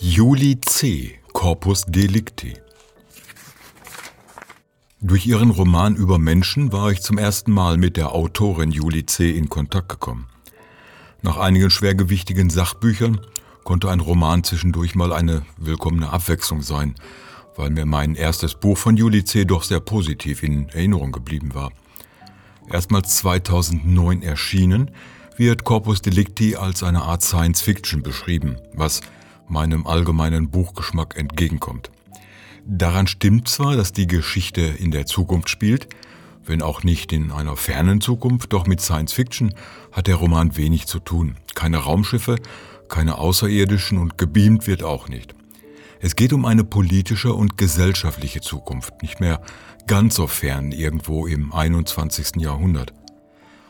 Juli C. Corpus Delicti Durch ihren Roman über Menschen war ich zum ersten Mal mit der Autorin Juli C. in Kontakt gekommen. Nach einigen schwergewichtigen Sachbüchern konnte ein Roman zwischendurch mal eine willkommene Abwechslung sein, weil mir mein erstes Buch von Juli C. doch sehr positiv in Erinnerung geblieben war. Erstmals 2009 erschienen, wird Corpus Delicti als eine Art Science Fiction beschrieben, was meinem allgemeinen Buchgeschmack entgegenkommt. Daran stimmt zwar, dass die Geschichte in der Zukunft spielt, wenn auch nicht in einer fernen Zukunft, doch mit Science Fiction hat der Roman wenig zu tun. Keine Raumschiffe, keine Außerirdischen und gebeamt wird auch nicht. Es geht um eine politische und gesellschaftliche Zukunft, nicht mehr ganz so fern irgendwo im 21. Jahrhundert.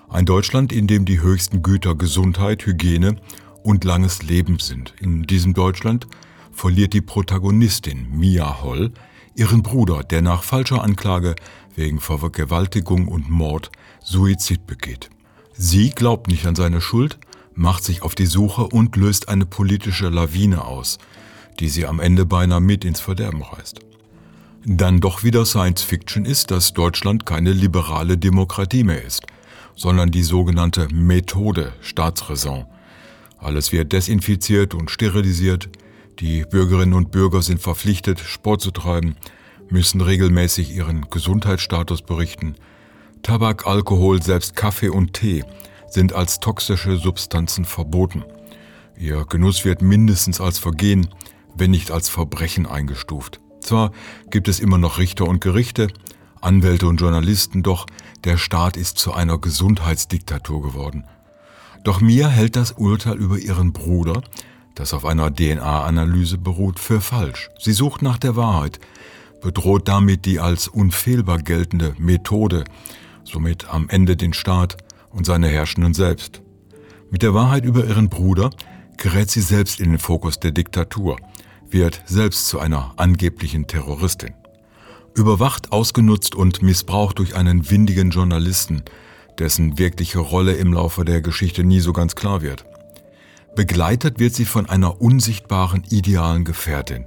Ein Deutschland, in dem die höchsten Güter Gesundheit, Hygiene und langes Leben sind. In diesem Deutschland verliert die Protagonistin Mia Holl ihren Bruder, der nach falscher Anklage wegen Vergewaltigung und Mord Suizid begeht. Sie glaubt nicht an seine Schuld, macht sich auf die Suche und löst eine politische Lawine aus, die sie am Ende beinahe mit ins Verderben reißt. Dann doch wieder Science Fiction ist, dass Deutschland keine liberale Demokratie mehr ist, sondern die sogenannte Methode Staatsräson. Alles wird desinfiziert und sterilisiert, die Bürgerinnen und Bürger sind verpflichtet, Sport zu treiben, müssen regelmäßig ihren Gesundheitsstatus berichten. Tabak, Alkohol, selbst Kaffee und Tee sind als toxische Substanzen verboten. Ihr Genuss wird mindestens als Vergehen, wenn nicht als Verbrechen eingestuft. Zwar gibt es immer noch Richter und Gerichte, Anwälte und Journalisten, doch der Staat ist zu einer Gesundheitsdiktatur geworden. Doch Mia hält das Urteil über ihren Bruder, das auf einer DNA-Analyse beruht, für falsch. Sie sucht nach der Wahrheit, bedroht damit die als unfehlbar geltende Methode, somit am Ende den Staat und seine Herrschenden selbst. Mit der Wahrheit über ihren Bruder gerät sie selbst in den Fokus der Diktatur, wird selbst zu einer angeblichen Terroristin. Überwacht, ausgenutzt und missbraucht durch einen windigen Journalisten, dessen wirkliche Rolle im Laufe der Geschichte nie so ganz klar wird. Begleitet wird sie von einer unsichtbaren idealen Gefährtin,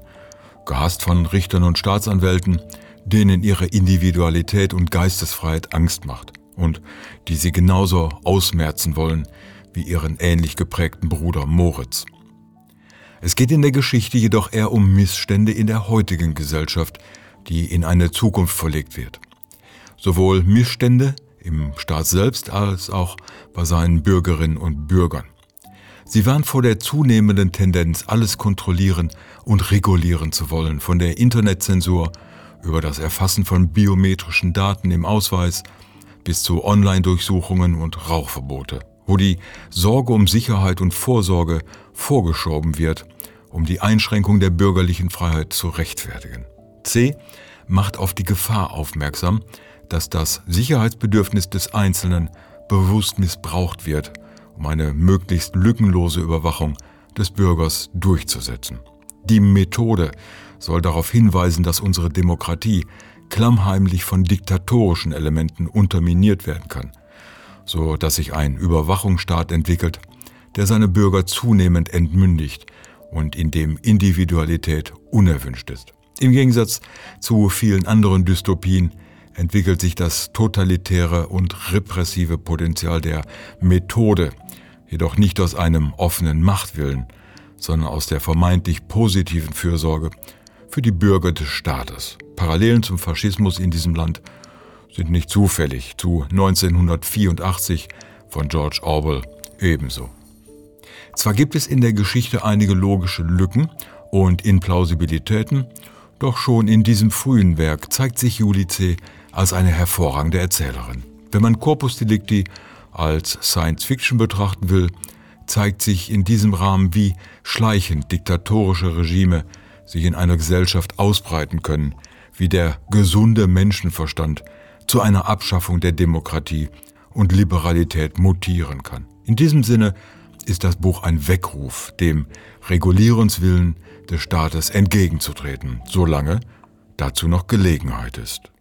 gehasst von Richtern und Staatsanwälten, denen ihre Individualität und Geistesfreiheit Angst macht und die sie genauso ausmerzen wollen wie ihren ähnlich geprägten Bruder Moritz. Es geht in der Geschichte jedoch eher um Missstände in der heutigen Gesellschaft, die in eine Zukunft verlegt wird. Sowohl Missstände im Staat selbst als auch bei seinen Bürgerinnen und Bürgern. Sie waren vor der zunehmenden Tendenz, alles kontrollieren und regulieren zu wollen, von der Internetzensur über das Erfassen von biometrischen Daten im Ausweis bis zu Online-Durchsuchungen und Rauchverbote, wo die Sorge um Sicherheit und Vorsorge vorgeschoben wird, um die Einschränkung der bürgerlichen Freiheit zu rechtfertigen. C macht auf die Gefahr aufmerksam, dass das Sicherheitsbedürfnis des Einzelnen bewusst missbraucht wird, um eine möglichst lückenlose Überwachung des Bürgers durchzusetzen. Die Methode soll darauf hinweisen, dass unsere Demokratie klammheimlich von diktatorischen Elementen unterminiert werden kann, so dass sich ein Überwachungsstaat entwickelt, der seine Bürger zunehmend entmündigt und in dem Individualität unerwünscht ist. Im Gegensatz zu vielen anderen Dystopien entwickelt sich das totalitäre und repressive Potenzial der Methode, jedoch nicht aus einem offenen Machtwillen, sondern aus der vermeintlich positiven Fürsorge für die Bürger des Staates. Parallelen zum Faschismus in diesem Land sind nicht zufällig zu 1984 von George Orwell ebenso. Zwar gibt es in der Geschichte einige logische Lücken und Implausibilitäten, doch schon in diesem frühen Werk zeigt sich Julice als eine hervorragende Erzählerin. Wenn man Corpus Delicti als Science Fiction betrachten will, zeigt sich in diesem Rahmen, wie schleichend diktatorische Regime sich in einer Gesellschaft ausbreiten können, wie der gesunde Menschenverstand zu einer Abschaffung der Demokratie und Liberalität mutieren kann. In diesem Sinne ist das Buch ein Weckruf, dem Regulierungswillen des Staates entgegenzutreten, solange dazu noch Gelegenheit ist.